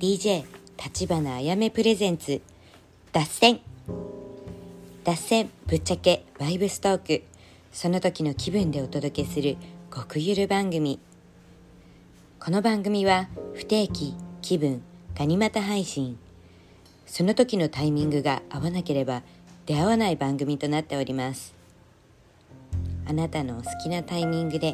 DJ 立花あやめプレゼンツ脱線。脱線ぶっちゃけバイブストーク。その時の気分でお届けする極ゆる番組。この番組は不定期気分ガニ股配信。その時のタイミングが合わなければ出会わない番組となっております。あなたのお好きなタイミングで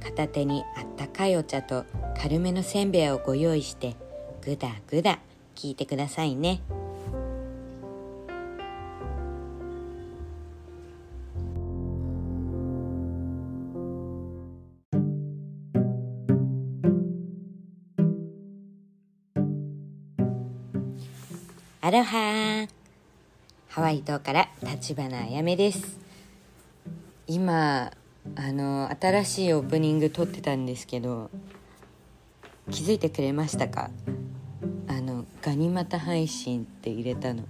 片手にあったかいお茶と軽めのせんべいをご用意してぐだぐだ聞いてくださいね。アロハハワイ島から立花あやめです。今あの新しいオープニング撮ってたんですけど気づいてくれましたか？ガニ股配信って入れたの。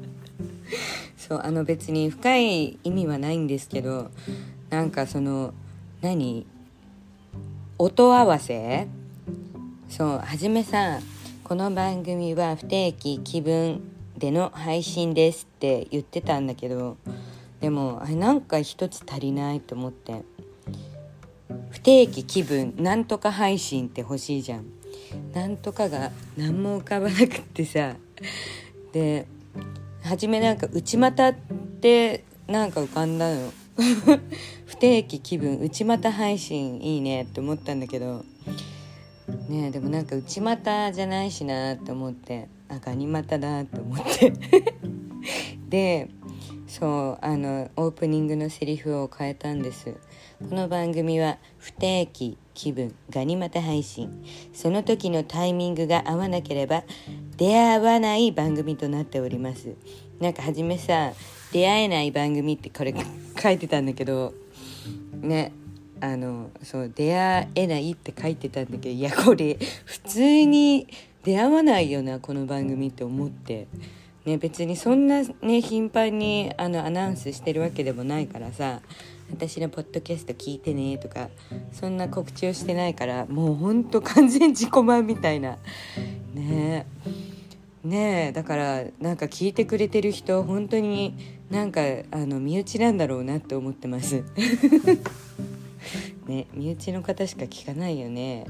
そうあの別に深い意味はないんですけどなんかその何？音合わせ？そうはじめさんこの番組は不定期気分での配信ですって言ってたんだけどでもあれなんか一つ足りないと思って。不定期気分なんとか配信って欲しいじゃん。なんとかが何も浮かばなくってさ。で初めなんか内股ってなんか浮かんだの。不定期気分内股配信いいねって思ったんだけど。ねでもなんか内股じゃないしなって思って。あガニ股だって思って。でそうあのオープニングのセリフを変えたんです。この番組は不定期気分ガニ股配信。その時のタイミングが合わなければ出会わない番組となっております。なんか初めさ出会えない番組ってこれ 書いてたんだけどねあのそう出会えないって書いてたんだけどいやこれ普通に出会わないよなこの番組って思って。ね、別にそんなね頻繁にあのアナウンスしてるわけでもないからさ。私のポッドキャスト聞いてねとかそんな告知をしてないからもうほんと完全自己満みたいな。ねえ。ねえ。だからなんか聞いてくれてる人本当になんかあの身内なんだろうなって思ってます。ね身内の方しか聞かないよね。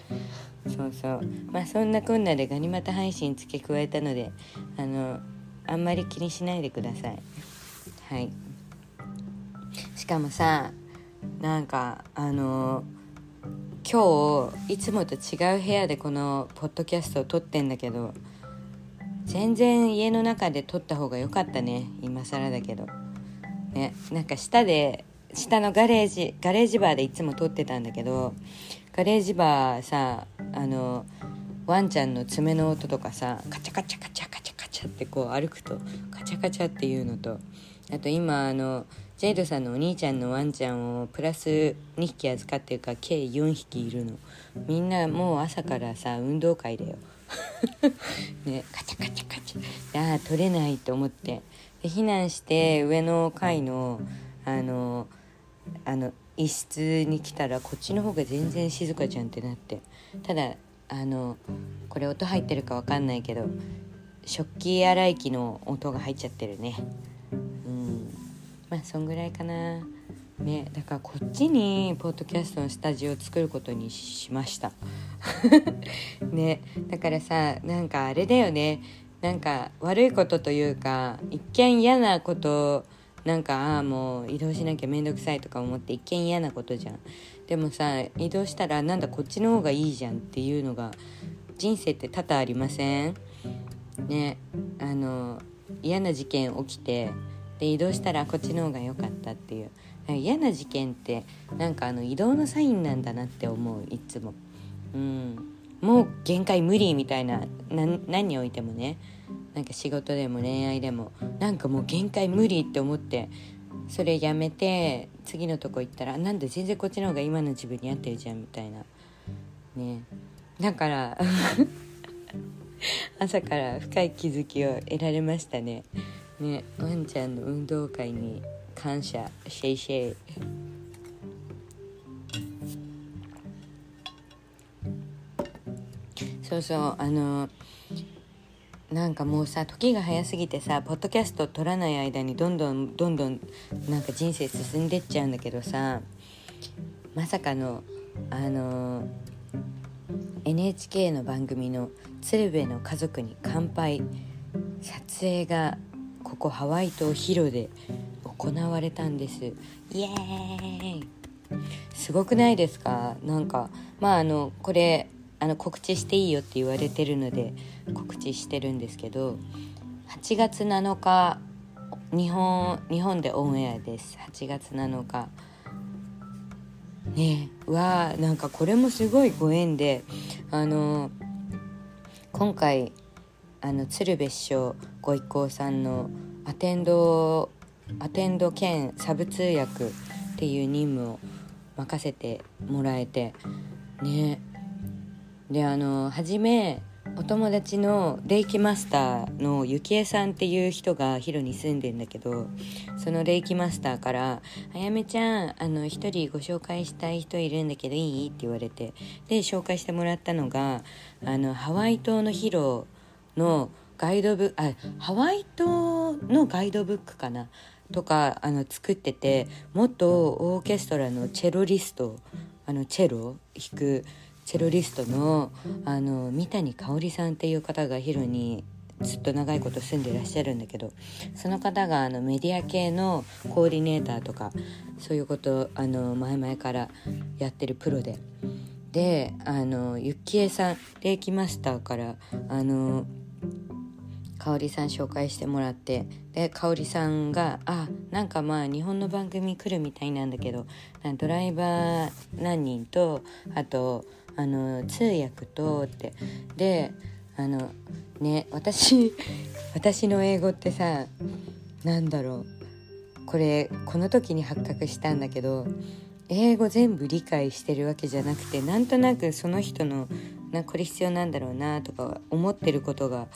そうそう。まあそんなこんなでガニ股配信付け加えたのであのあんまり気にしないでください。はいしかもさなんかあの今日いつもと違う部屋でこのポッドキャストを撮ってんだけど全然家の中で撮った方が良かったね今更だけど。ねなんか下で下のガレージガレージバーでいつも撮ってたんだけどガレージバーさあのワンちゃんの爪の音とかさカチャカチャカチャカチャカチャってこう歩くとカチャカチャっていうのとあと今あのジェイドさんのお兄ちゃんのワンちゃんをプラス2匹預かってるから計4匹いるの。みんなもう朝からさ運動会だよ。ねカチャカチャカチャ。ああ取れないと思って。で避難して上の階のあのあの一室に来たらこっちの方が全然静かじゃんってなって。ただあのこれ音入ってるか分かんないけど食器洗い機の音が入っちゃってるね。うん。まあそんぐらいかな。ねだからこっちにポッドキャストのスタジオを作ることにしました。ねだからさなんかあれだよね。なんか悪いことというか一見嫌なことなんかああもう移動しなきゃ面倒くさいとか思って一見嫌なことじゃん。でもさ移動したらなんだこっちの方がいいじゃんっていうのが人生って多々ありません？ねあの嫌な事件起きてで移動したらこっちの方が良かったっていう。嫌な事件ってなんかあの移動のサインなんだなって思ういつも。うん。もう限界無理みたいな何においてもね。なんか仕事でも恋愛でも。なんかもう限界無理って思ってそれやめて次のとこ行ったらなんで全然こっちの方が今の自分に合ってるじゃんみたいな。ね。だから 朝から深い気づきを得られましたね。ねワンちゃんの運動会に感謝シェイシェイ。そうそうあのなんかもうさ時が早すぎてさポッドキャスト撮らない間にどんどんどんどんなんか人生進んでっちゃうんだけどさまさかのあの NHK の番組の「鶴瓶の家族に乾杯」撮影がここハワイ島ヒロで行われたんです。イエーイ。すごくないですか？なんかまああのこれあの告知していいよって言われてるので告知してるんですけど8月7日日本日本でオンエアです。8月7日。ねえわなんかこれもすごいご縁であの今回あの鶴瓶師匠ご一行さんのアテンドアテンド兼サブ通訳っていう任務を任せてもらえてねであの初めお友達のレイキマスターのゆきえさんっていう人がヒロに住んでんだけどそのレイキマスターから「あやめちゃんあの一人ご紹介したい人いるんだけどいい?」って言われてで紹介してもらったのがあのハワイ島のヒロのガイドブあハワイ島のガイドブックかな？とかあの作ってて元オーケストラのチェロリストあのチェロ弾くチェロリストのあの三谷香織さんっていう方がヒロにずっと長いこと住んでらっしゃるんだけどその方があのメディア系のコーディネーターとかそういうことあの前々からやってるプロで。であのゆきえさんレイキマスターからあの香織さん紹介してもらってで香織さんが「あなんかまあ日本の番組来るみたいなんだけどドライバー何人とあとあの通訳と」ってであのね私 私の英語ってさなんだろうこれこの時に発覚したんだけど英語全部理解してるわけじゃなくてなんとなくその人のなこれ必要なんだろうなとか思ってることが、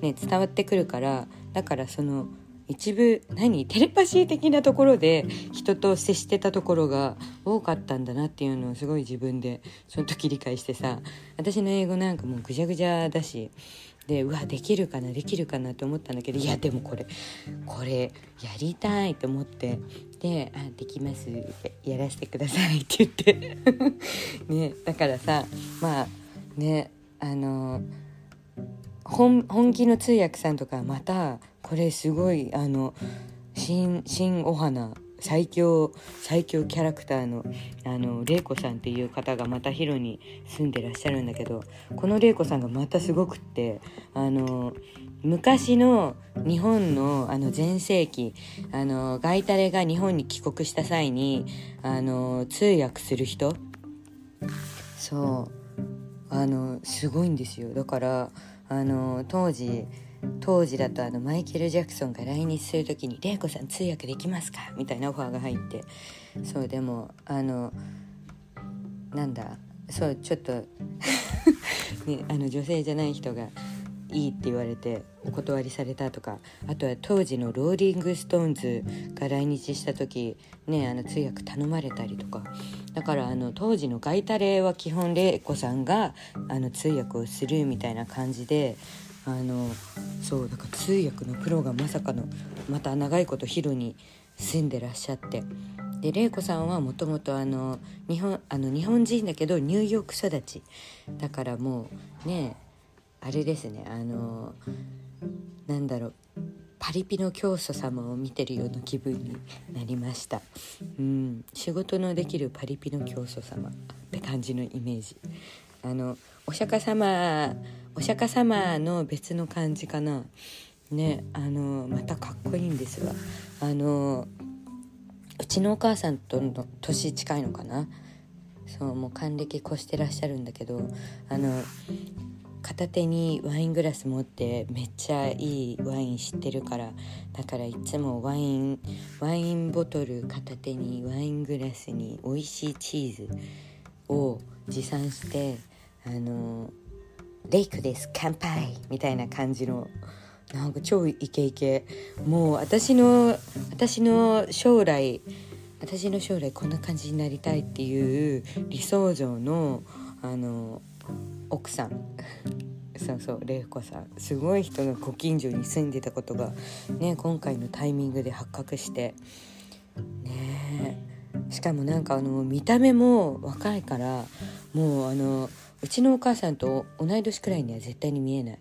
ね、伝わってくるからだからその一部何？テレパシー的なところで人と接してたところが多かったんだなっていうのをすごい自分でその時理解してさ私の英語なんかもうぐちゃぐちゃだしでうわできるかなできるかなって思ったんだけどいやでもこれこれやりたいと思ってで「あできますやらせてください」って言って。ねだからさまあねあの本本気の通訳さんとかまたこれすごいあの新新お花最強最強キャラクターのあの玲子さんっていう方がまたヒロに住んでらっしゃるんだけどこの玲子さんがまたすごくってあの昔の日本のあの前世紀あのガイタレが日本に帰国した際にあの通訳する人。そう。あのすごいんですよだからあの当時当時だとあのマイケル・ジャクソンが来日する時に「玲子さん通訳できますか?」みたいなオファーが入ってそうでもあのなんだそうちょっと ね、あの女性じゃない人がいいって言われてお断りされたとかあとは当時のローリング・ストーンズが来日した時ねあの通訳頼まれたりとか。だからあの当時のガイタレは基本玲子さんがあの通訳をするみたいな感じであのそうだから通訳のプロがまさかのまた長いことヒロに住んでらっしゃって。で玲子さんはもともと日本あの日本人だけどニューヨーク育ち。だからもうねあれですね。あのなんだろう。パリピの教祖様を見てるような気分になりました。うん。仕事のできるパリピの教祖様って感じのイメージ。あのお釈迦様お釈迦様の別の感じかな。ねあのまたかっこいいんですわあのうちのお母さんとの年近いのかな。そうもう還暦越してらっしゃるんだけど。あの片手にワイングラス持ってめっちゃいいワイン知ってるからだからいつもワインワインボトル片手にワイングラスに美味しいチーズを持参してあの「レイクです乾杯!」みたいな感じのなんか超イケイケもう私の私の将来私の将来こんな感じになりたいっていう理想像のあの奥さん。そうそう玲子さん。すごい人がご近所に住んでたことがね今回のタイミングで発覚して。ね。しかもなんかあの見た目も若いからもうあのうちのお母さんと同い年くらいには絶対に見えない。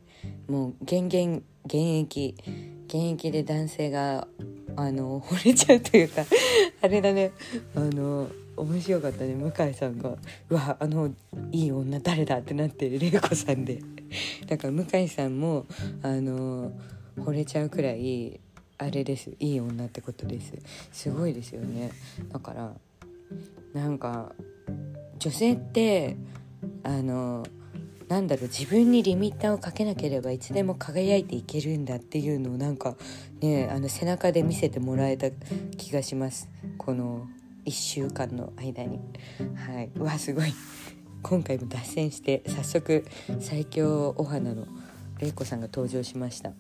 もう現現現役現役で男性があの惚れちゃうというか あれだね。あの面白かったね。向井さんが「うわあのいい女誰だ?」ってなって玲子さんで。だから向井さんもあの惚れちゃうくらいあれです。いい女ってことです。すごいですよね。だからなんか女性ってあのなんだろう自分にリミッターをかけなければいつでも輝いていけるんだっていうのをなんかねあの背中で見せてもらえた気がします。この1週間の間に。はい。うわすごい。今回も脱線して早速最強お花の玲子さんが登場しました。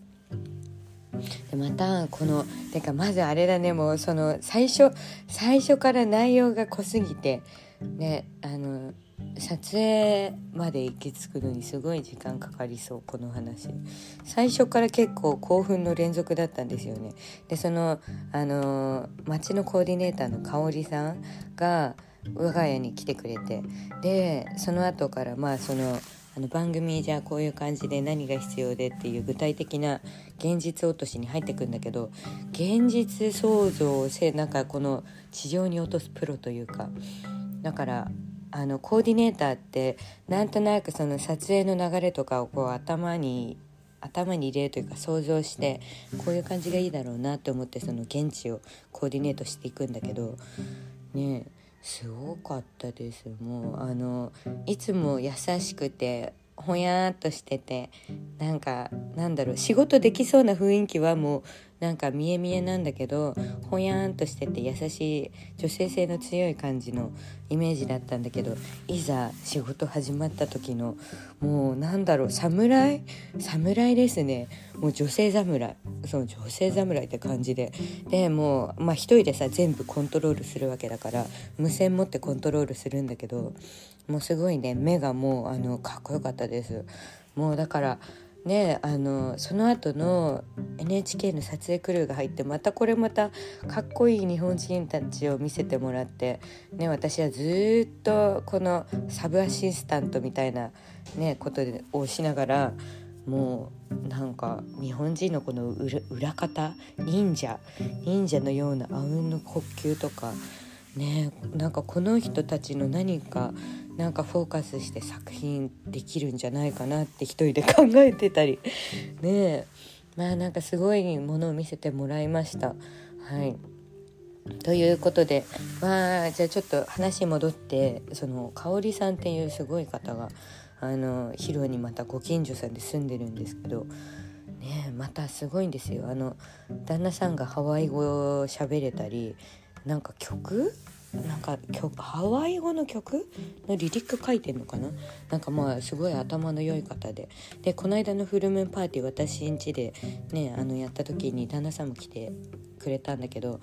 でまたこのてかまずあれだね。もうその最初最初から内容が濃すぎてねあの撮影まで行き着くのにすごい時間かかりそうこの話。最初から結構興奮の連続だったんですよね。でそのあの町のコーディネーターの香織さんが我が家に来てくれて。でその後からまあそのあの番組じゃあこういう感じで何が必要でっていう具体的な現実落としに入ってくんだけど現実創造をせなんかこの地上に落とすプロというかだからあのコーディネーターってなんとなくその撮影の流れとかをこう頭に頭に入れるというか想像してこういう感じがいいだろうなと思ってその現地をコーディネートしていくんだけどねすごかったです。もうあのいつも優しくてほやーっとしててなんかなんだろう仕事できそうな雰囲気はもうなんか見え見えなんだけどほやーんとしてて優しい女性性の強い感じのイメージだったんだけどいざ仕事始まった時のもうなんだろう侍？侍ですね。もう女性侍。その女性侍って感じで。でもうまあ一人でさ全部コントロールするわけだから無線持ってコントロールするんだけどもうすごいね目がもうあのかっこよかったです。もうだからねあのその後の NHK の撮影クルーが入ってまたこれまたかっこいい日本人たちを見せてもらって、ね、私はずっとこのサブアシスタントみたいな、ね、ことをしながらもうなんか日本人のこの裏方忍者忍者のようなあうんの呼吸とかねなんかこの人たちの何かなんかフォーカスして作品できるんじゃないかなって一人で考えてたり。ねまあなんかすごいものを見せてもらいました。はい。ということで。まあじゃあちょっと話戻ってその香織さんっていうすごい方があのヒロにまたご近所さんで住んでるんですけど。ねまたすごいんですよ。あの旦那さんがハワイ語を喋れたりなんか曲なんか曲ハワイ語の曲のリリック書いてんのかな？なんかまあすごい頭の良い方で。でこの間のフルムーンパーティー私ん家でねあのやった時に旦那さんも来てくれたんだけど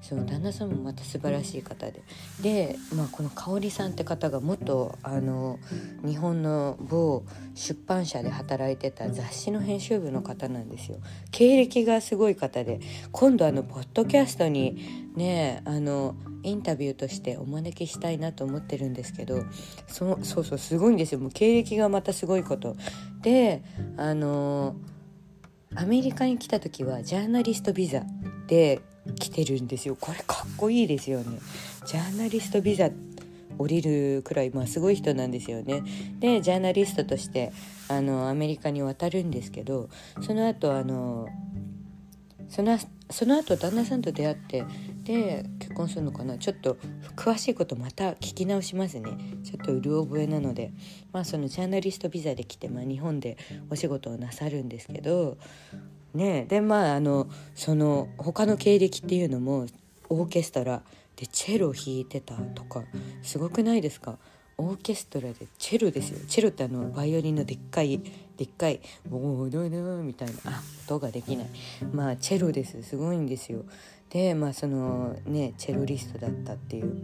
その旦那さんもまた素晴らしい方で。で、まあ、この香織さんって方が元あの日本の某出版社で働いてた雑誌の編集部の方なんですよ。経歴がすごい方で。今度あのポッドキャストにねあのインタビューとしてお招きしたいなと思ってるんですけどそそうそうすごいんですよ。もう経歴がまたすごいこと。であのアメリカに来た時はジャーナリストビザで来てるんですよ。これかっこいいですよね。ジャーナリストビザ降りるくらい、まあ、すごい人なんですよね。でジャーナリストとしてあのアメリカに渡るんですけどその後あのそのその後旦那さんと出会ってで結婚するのかな。ちょっと詳しいことまた聞き直しますね。ちょっとうる覚えなので。まあそのジャーナリストビザで来て、まあ、日本でお仕事をなさるんですけどねでまああのその他の経歴っていうのもオーケストラでチェロ弾いてたとかすごくないですか？オーケストラでチェロですよ。チェロってあのバイオリンのでっかいでっかい「ボードド」みたいなあ音ができない。まあチェロです。すごいんですよ。でまあそのねチェロリストだったっていう。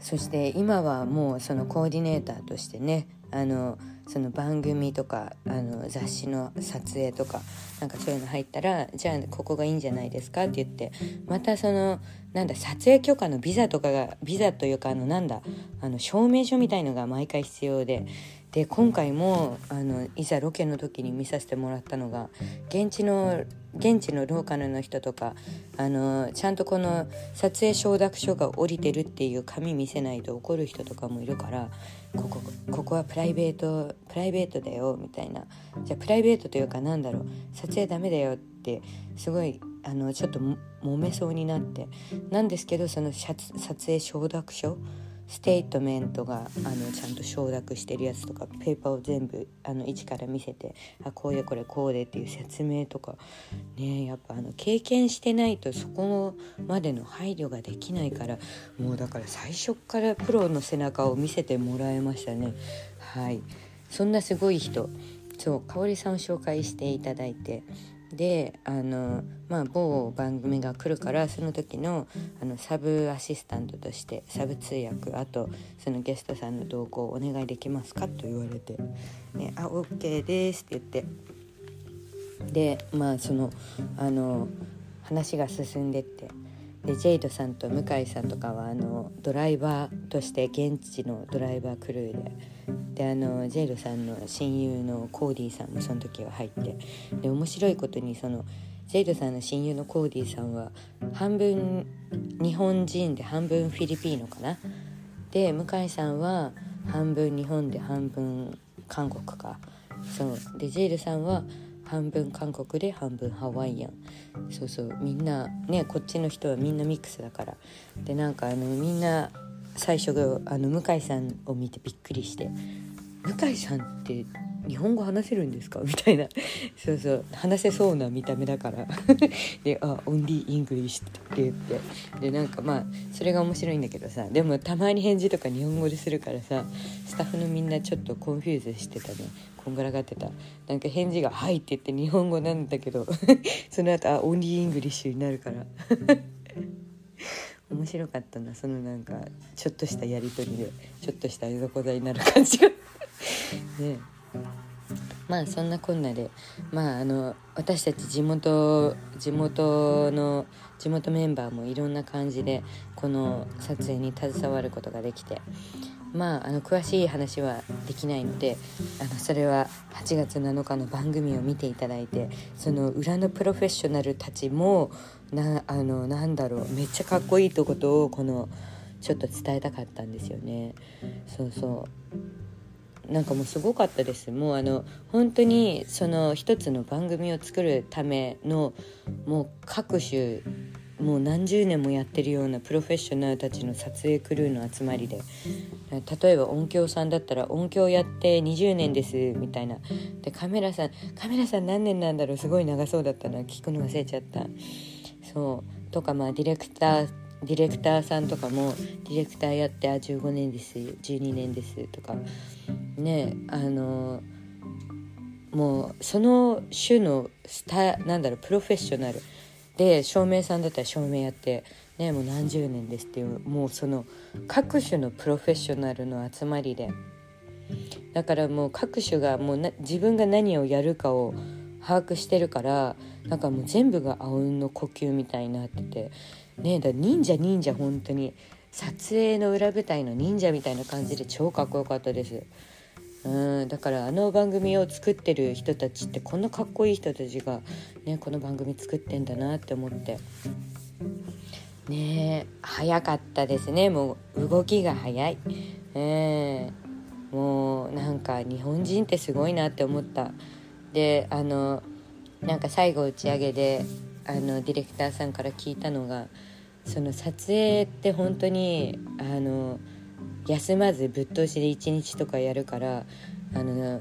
そして今はもうそのコーディネーターとしてねあのその番組とかあの雑誌の撮影とかなんかそういうの入ったらじゃあここがいいんじゃないですか？って言ってまたそのなんだ撮影許可のビザとかがビザというかあのなんだあの証明書みたいのが毎回必要でで今回もあのいざロケの時に見させてもらったのが現地の現地のローカルの人とかあのちゃんとこの撮影承諾書が降りてるっていう紙見せないと怒る人とかもいるからここここはプライベートプライベートだよみたいな。じゃあプライベートというかなんだろう。撮影ダメだよってすごいあのちょっと揉めそうになって。なんですけどその撮影承諾書ステートメントがあのちゃんと承諾してるやつとかペーパーを全部あの一から見せてあこうでこれこうでっていう説明とかねやっぱあの経験してないとそこまでの配慮ができないからもうだから最初からプロの背中を見せてもらいましたね。はい。そんなすごい人。そう香織さんを紹介していただいてであの、まあ、某番組が来るからその時のあのサブアシスタントとしてサブ通訳あとそのゲストさんの同行お願いできますかと言われて「ね、あ OK です」って言って。でまあそのあの話が進んでって。でジェイドさんと向井さんとかはあのドライバーとして現地のドライバークルーで。であのジェイドさんの親友のコーディさんもその時は入って。で面白いことにそのジェイドさんの親友のコーディさんは半分日本人で半分フィリピーノかな。で向井さんは半分日本で半分韓国か。そう。でジェイドさんは半分韓国で半分ハワイアン。そうそう。みんなねこっちの人はみんなミックスだから。でなんかあのみんな最初あの向井さんを見てびっくりして「向井さんって日本語話せるんですか?」みたいな。そうそう。話せそうな見た目だから。で「あ only English」って言って。でなんかまあそれが面白いんだけどさ。でもたまに返事とか日本語でするからさ。スタッフのみんなちょっと confuse してたね。こんがらがってた。なんか返事が「はい」って言って日本語なんだけど。その後あ only English になるから。面白かったな。そのなんかちょっとしたやり取りでちょっとしたいざこざになる感じが。ね。まあそんなこんなでまああの私たち地元地元の地元メンバーもいろんな感じでこの撮影に携わることができてまああの詳しい話はできないのであのそれは8月7日の番組を見ていただいてその裏のプロフェッショナルたちもなあのなんだろうめっちゃかっこいいってことをこのちょっと伝えたかったんですよね。そうそうなんかもうすごかったです。もうあの本当にその一つの番組を作るためのもう各種もう何十年もやってるようなプロフェッショナルたちの撮影クルーの集まりで例えば音響さんだったら音響やって20年ですみたいな。でカメラさんカメラさん何年なんだろう？すごい長そうだったな。聞くの忘れちゃった。そう。とかまあディレクターディレクターさんとかもディレクターやってあ15年です12年ですとかねあのもうその種のスタなんだろうプロフェッショナル。で照明さんだったら照明やって、ね、もう何十年ですっていうもうその各種のプロフェッショナルの集まりで。だからもう各種がもうな自分が何をやるかを把握してるからなんかもう全部があうんの呼吸みたいになってて。ねだ忍者忍者本当に。撮影の裏舞台の忍者みたいな感じで超かっこよかったです。うんだからあの番組を作ってる人たちってこんなかっこいい人たちが、ね、この番組作ってんだなって思って。ねえ早かったですね。もう動きが早い、えー、もうなんか日本人ってすごいなって思った。であのなんか最後打ち上げであのディレクターさんから聞いたのがその撮影って本当にあの休まずぶっ通しで1日とかやるからあの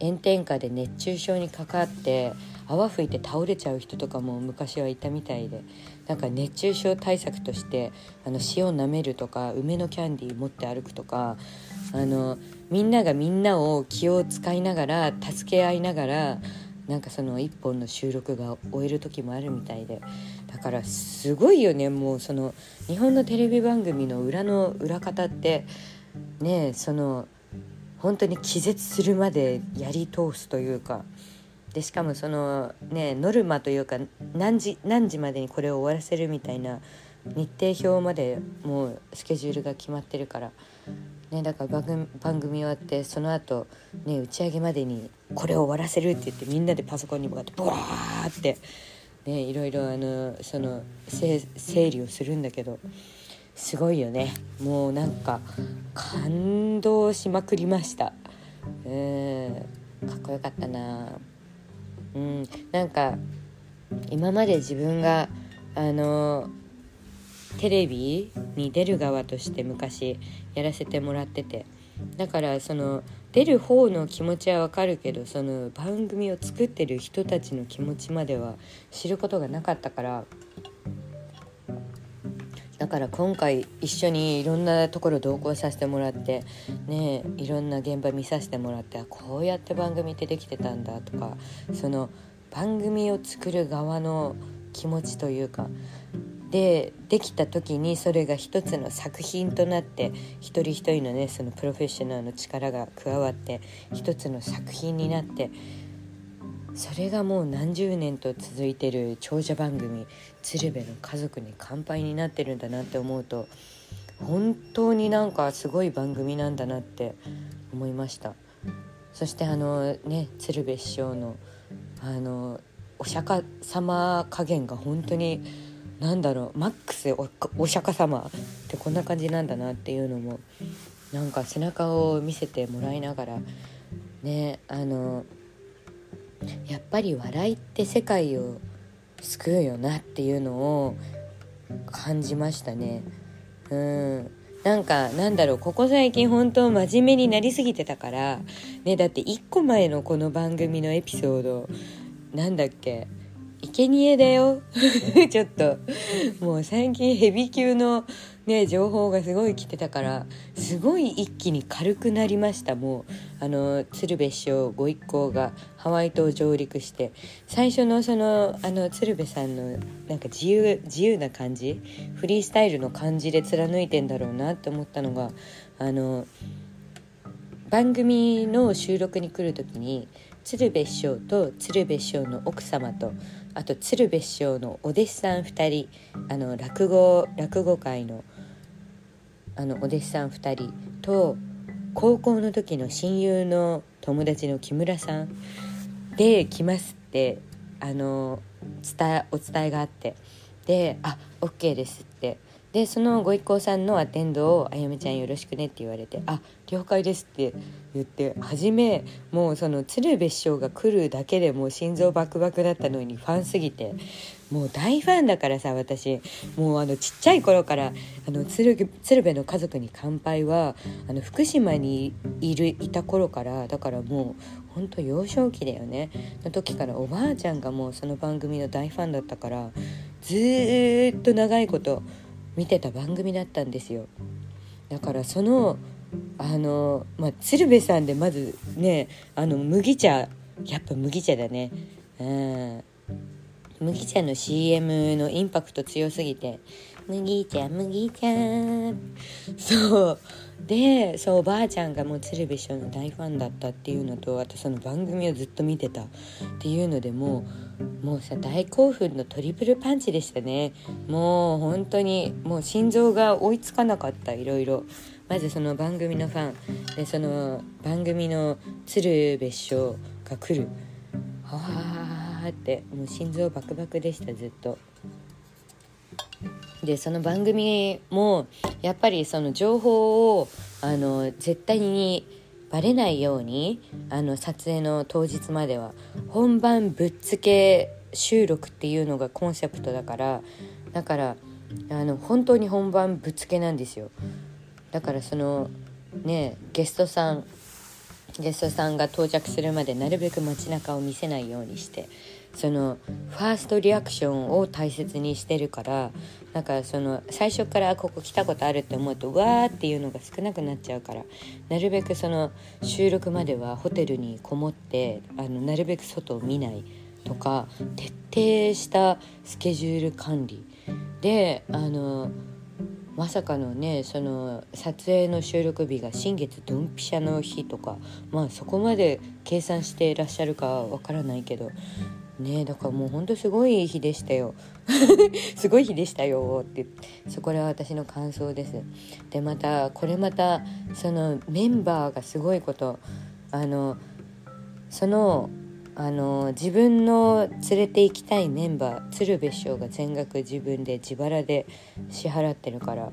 炎天下で熱中症にかかって泡吹いて倒れちゃう人とかも昔はいたみたいでなんか熱中症対策としてあの塩舐めるとか梅のキャンディー持って歩くとかあのみんながみんなを気を使いながら助け合いながらなんかその1本の収録が終える時もあるみたいでだからすごいよねもうその日本のテレビ番組の裏の裏方ってねその本当に気絶するまでやり通すというかでしかもそのねノルマというか何時何時までにこれを終わらせるみたいな日程表までもうスケジュールが決まってるから、ね、だから番組番組終わってその後、ね打ち上げまでにこれを終わらせるって言ってみんなでパソコンに向かってブワーって、ね、いろいろあのその整理をするんだけどすごいよね。もうなんか感動しまくりました。うんかっこよかったな。うんなんか今まで自分があのテレビに出る側として昔やらせてもらってて。だからその出る方の気持ちはわかるけどその番組を作ってる人たちの気持ちまでは知ることがなかったから。だから今回一緒にいろんなところ同行させてもらってねいろんな現場見させてもらってこうやって番組ってできてたんだとかその番組を作る側の気持ちというかでできた時にそれが一つの作品となって一人一人のねそのプロフェッショナルの力が加わって一つの作品になってそれがもう何十年と続いてる長者番組「鶴瓶の家族に乾杯」になってるんだなって思うと本当になんかすごい番組なんだなって思いました。そしてあのね鶴瓶師匠のあのお釈迦様加減が本当になんだろうマックスお釈迦様ってこんな感じなんだなっていうのもなんか背中を見せてもらいながらねあのやっぱり笑いって世界を救うよなっていうのを感じましたね。うん。なんかなんだろうここ最近本当真面目になりすぎてたからねだって1個前のこの番組のエピソードなんだっけ生贄だよ。ちょっともう最近ヘビ級のね情報がすごい来てたからすごい一気に軽くなりました。もうあの鶴瓶師匠ご一行がハワイ島上陸して最初のそのあの鶴瓶さんのなんか自由自由な感じフリースタイルの感じで貫いてんだろうなって思ったのがあの番組の収録に来る時に鶴瓶師匠と鶴瓶師匠の奥様とあと鶴瓶師匠のお弟子さん2人あの落語落語界のあのお弟子さん2人と高校の時の親友の友達の木村さんで来ますってあの伝お伝えがあってで「あオッケーです」ってでそのご一行さんのアテンドを「あやめちゃんよろしくね」って言われて「あ了解です」って言って初めもうその鶴瓶師匠が来るだけでもう心臓バクバクだったのにファンすぎてもう大ファンだからさ私。もうあのちっちゃい頃からあの鶴鶴瓶の家族に乾杯はあの福島にいるいた頃からだからもうほんと幼少期だよね。の時からおばあちゃんがもうその番組の大ファンだったからずっと長いこと見てた番組だったんですよ。だからそのあの、まあ、鶴瓶さんでまずねあの麦茶やっぱ麦茶だね。うん。麦茶の CM のインパクト強すぎて麦茶麦茶。そう。でそうおばあちゃんがもう鶴瓶師匠の大ファンだったっていうのとあとその番組をずっと見てたっていうのでもうもうさ大興奮のトリプルパンチでしたね。もう本当にもう心臓が追いつかなかったいろいろ。まずその番組のファンでその番組の鶴瓶師匠が来る。はあってもう心臓バクバクでしたずっと。でその番組もやっぱりその情報をあの絶対にバレないようにあの撮影の当日までは本番ぶっつけ収録っていうのがコンセプトだからだからあの本当に本番ぶっつけなんですよ。だからそのねゲストさんゲストさんが到着するまでなるべく街中を見せないようにしてそのファーストリアクションを大切にしてるからだかその最初からここ来たことあるって思うとわーっていうのが少なくなっちゃうからなるべくその収録まではホテルにこもってあのなるべく外を見ないとか徹底したスケジュール管理。であのまさかのねその撮影の収録日が新月ドンピシャの日とかまあそこまで計算していらっしゃるかはわからないけどねだからもうほんとすごい日でしたよ。すごい日でしたよ。ってそこらは私の感想です。でまたこれまたそのメンバーがすごいことあのそのあの自分の連れて行きたいメンバー鶴瓶師匠が全額自分で自腹で支払ってるから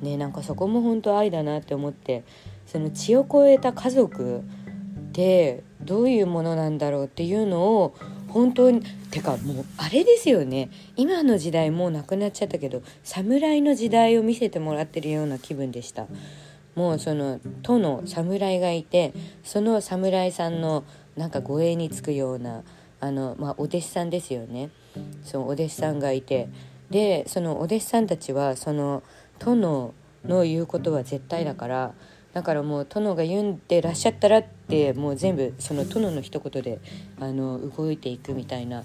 ねなんかそこも本当愛だなって思ってその血を超えた家族ってどういうものなんだろうっていうのを本当にてかもうあれですよね。今の時代もうなくなっちゃったけど侍の時代を見せてもらってるような気分でした。もうその都の侍がいてその侍さんのなんか護衛につくようなあの、まあ、お弟子さんですよね。そのお弟子さんがいて。でそのお弟子さんたちはその殿の言うことは絶対だからだからもう殿が言うんでらっしゃったらってもう全部その殿の一言であの動いていくみたいな。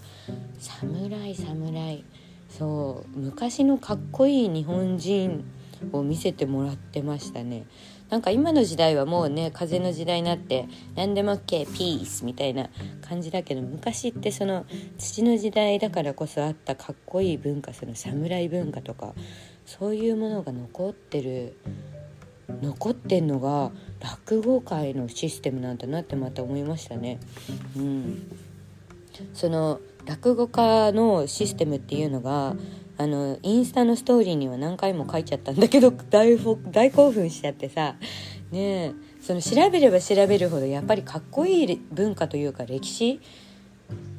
侍侍。そう昔のかっこいい日本人を見せてもらってましたね。なんか今の時代はもうね風の時代になって何でも OK ピースみたいな感じだけど昔ってその土の時代だからこそあったかっこいい文化その侍文化とかそういうものが残ってる残ってんのが落語界のシステムなんだなってまた思いましたね。うん、その落語家のシステムっていうのがあのインスタのストーリーには何回も書いちゃったんだけど 大大興奮しちゃってさ。ねその調べれば調べるほどやっぱりかっこいい文化というか歴史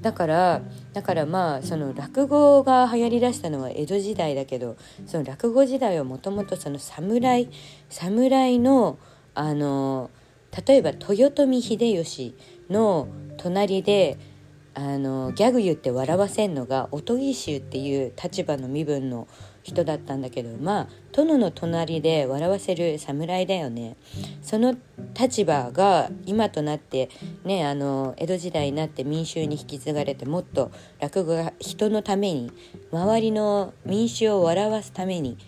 だからだからまあその落語が流行りだしたのは江戸時代だけどその落語時代はもともとその侍侍のあの例えば豊臣秀吉の隣であのギャグ言って笑わせんのがおとぎ衆っていう立場の身分の人だったんだけどまあ殿の隣で笑わせる侍だよね。その立場が今となってねあの江戸時代になって民衆に引き継がれてもっと落語が人のために周りの民衆を笑わすために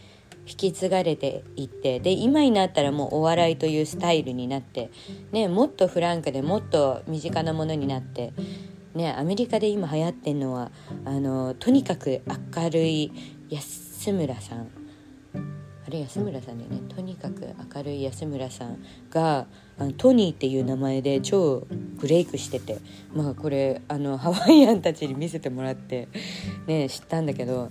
引き継がれていってで今になったらもうお笑いというスタイルになって、ね、もっとフランクでもっと身近なものになってねアメリカで今流行ってんのはあのとにかく明るい安村さん。あれ安村さんだよね。とにかく明るい安村さんがあのトニーっていう名前で超ブレイクしててまあこれあのハワイアンたちに見せてもらってね知ったんだけど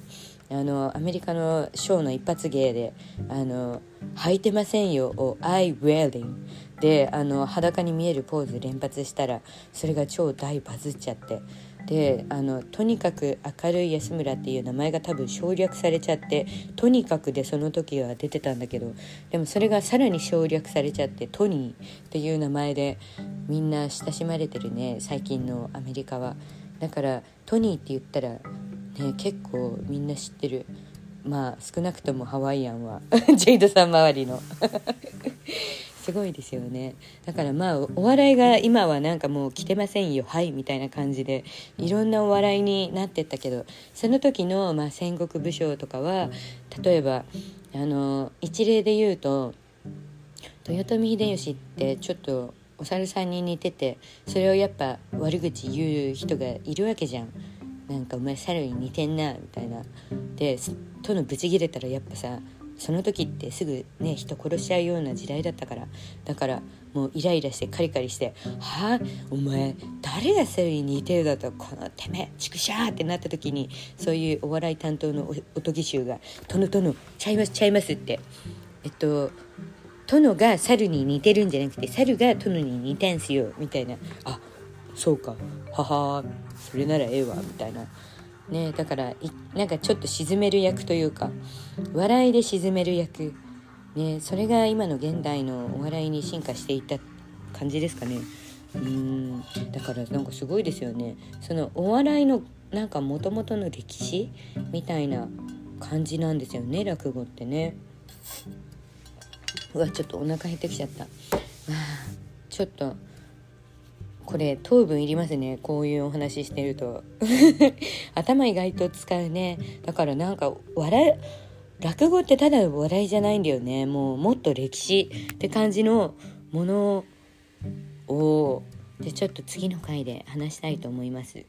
あのアメリカのショーの一発芸で「あの履いてませんよ」を「I wearing」であの裸に見えるポーズ連発したらそれが超大バズっちゃってであのとにかく明るい安村っていう名前が多分省略されちゃってとにかくでその時は出てたんだけどでもそれがさらに省略されちゃってトニーっていう名前でみんな親しまれてるね最近のアメリカは。だからトニーって言ったらね結構みんな知ってる。まあ少なくともハワイアンは。ジェイドさん周りの。すごいですよね。だからまあお笑いが今はなんかもう来てませんよ。はいみたいな感じでいろんなお笑いになってったけどその時の、まあ、戦国武将とかは例えばあの一例で言うと豊臣秀吉ってちょっとお猿さんに似ててそれをやっぱ悪口言う人がいるわけじゃん。なんかお前猿に似てんなみたいな。で殿ブチギレたらやっぱさその時ってすぐね人殺し合うような時代だったからだからもうイライラしてカリカリして「はあお前誰がそれに似てるだとこのてめえちくしゃ」ってなった時にそういうお笑い担当のおとぎ衆が「殿殿ちゃいますちゃいます」ってえっと殿が猿に似てるんじゃなくて猿が殿に似てんすよみたいな「あそうか。ははそれならええわ」みたいな。ねだからなんかちょっと沈める役というか笑いで沈める役。ねそれが今の現代のお笑いに進化していった感じですかね。うんだからなんかすごいですよね。そのお笑いのなんかもともとの歴史みたいな感じなんですよね落語ってね。うわちょっとお腹減ってきちゃった。ちょっとこれ糖分いりますね。こういうお話してると。頭意外と使うね。だからなんか笑落語ってただ笑いじゃないんだよね。もうもっと歴史って感じのものを。でちょっと次の回で話したいと思います。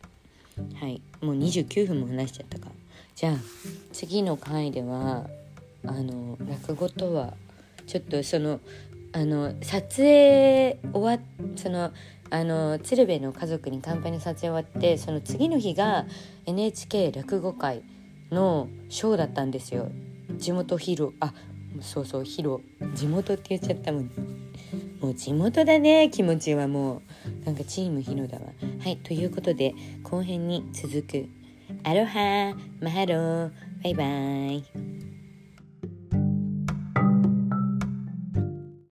はい。もう29分も話しちゃったか。じゃあ次の回ではあの落語とはちょっとそのあの撮影終わそのあの鶴瓶の家族に乾杯の撮影終わってその次の日が NHK 落語会のショーだったんですよ。地元ヒロあそうそうヒロ。地元って言っちゃったもん。もう地元だね気持ちはもう。なんかチームヒロだわ。はいということで後編に続く。アロハマハローバイバイ。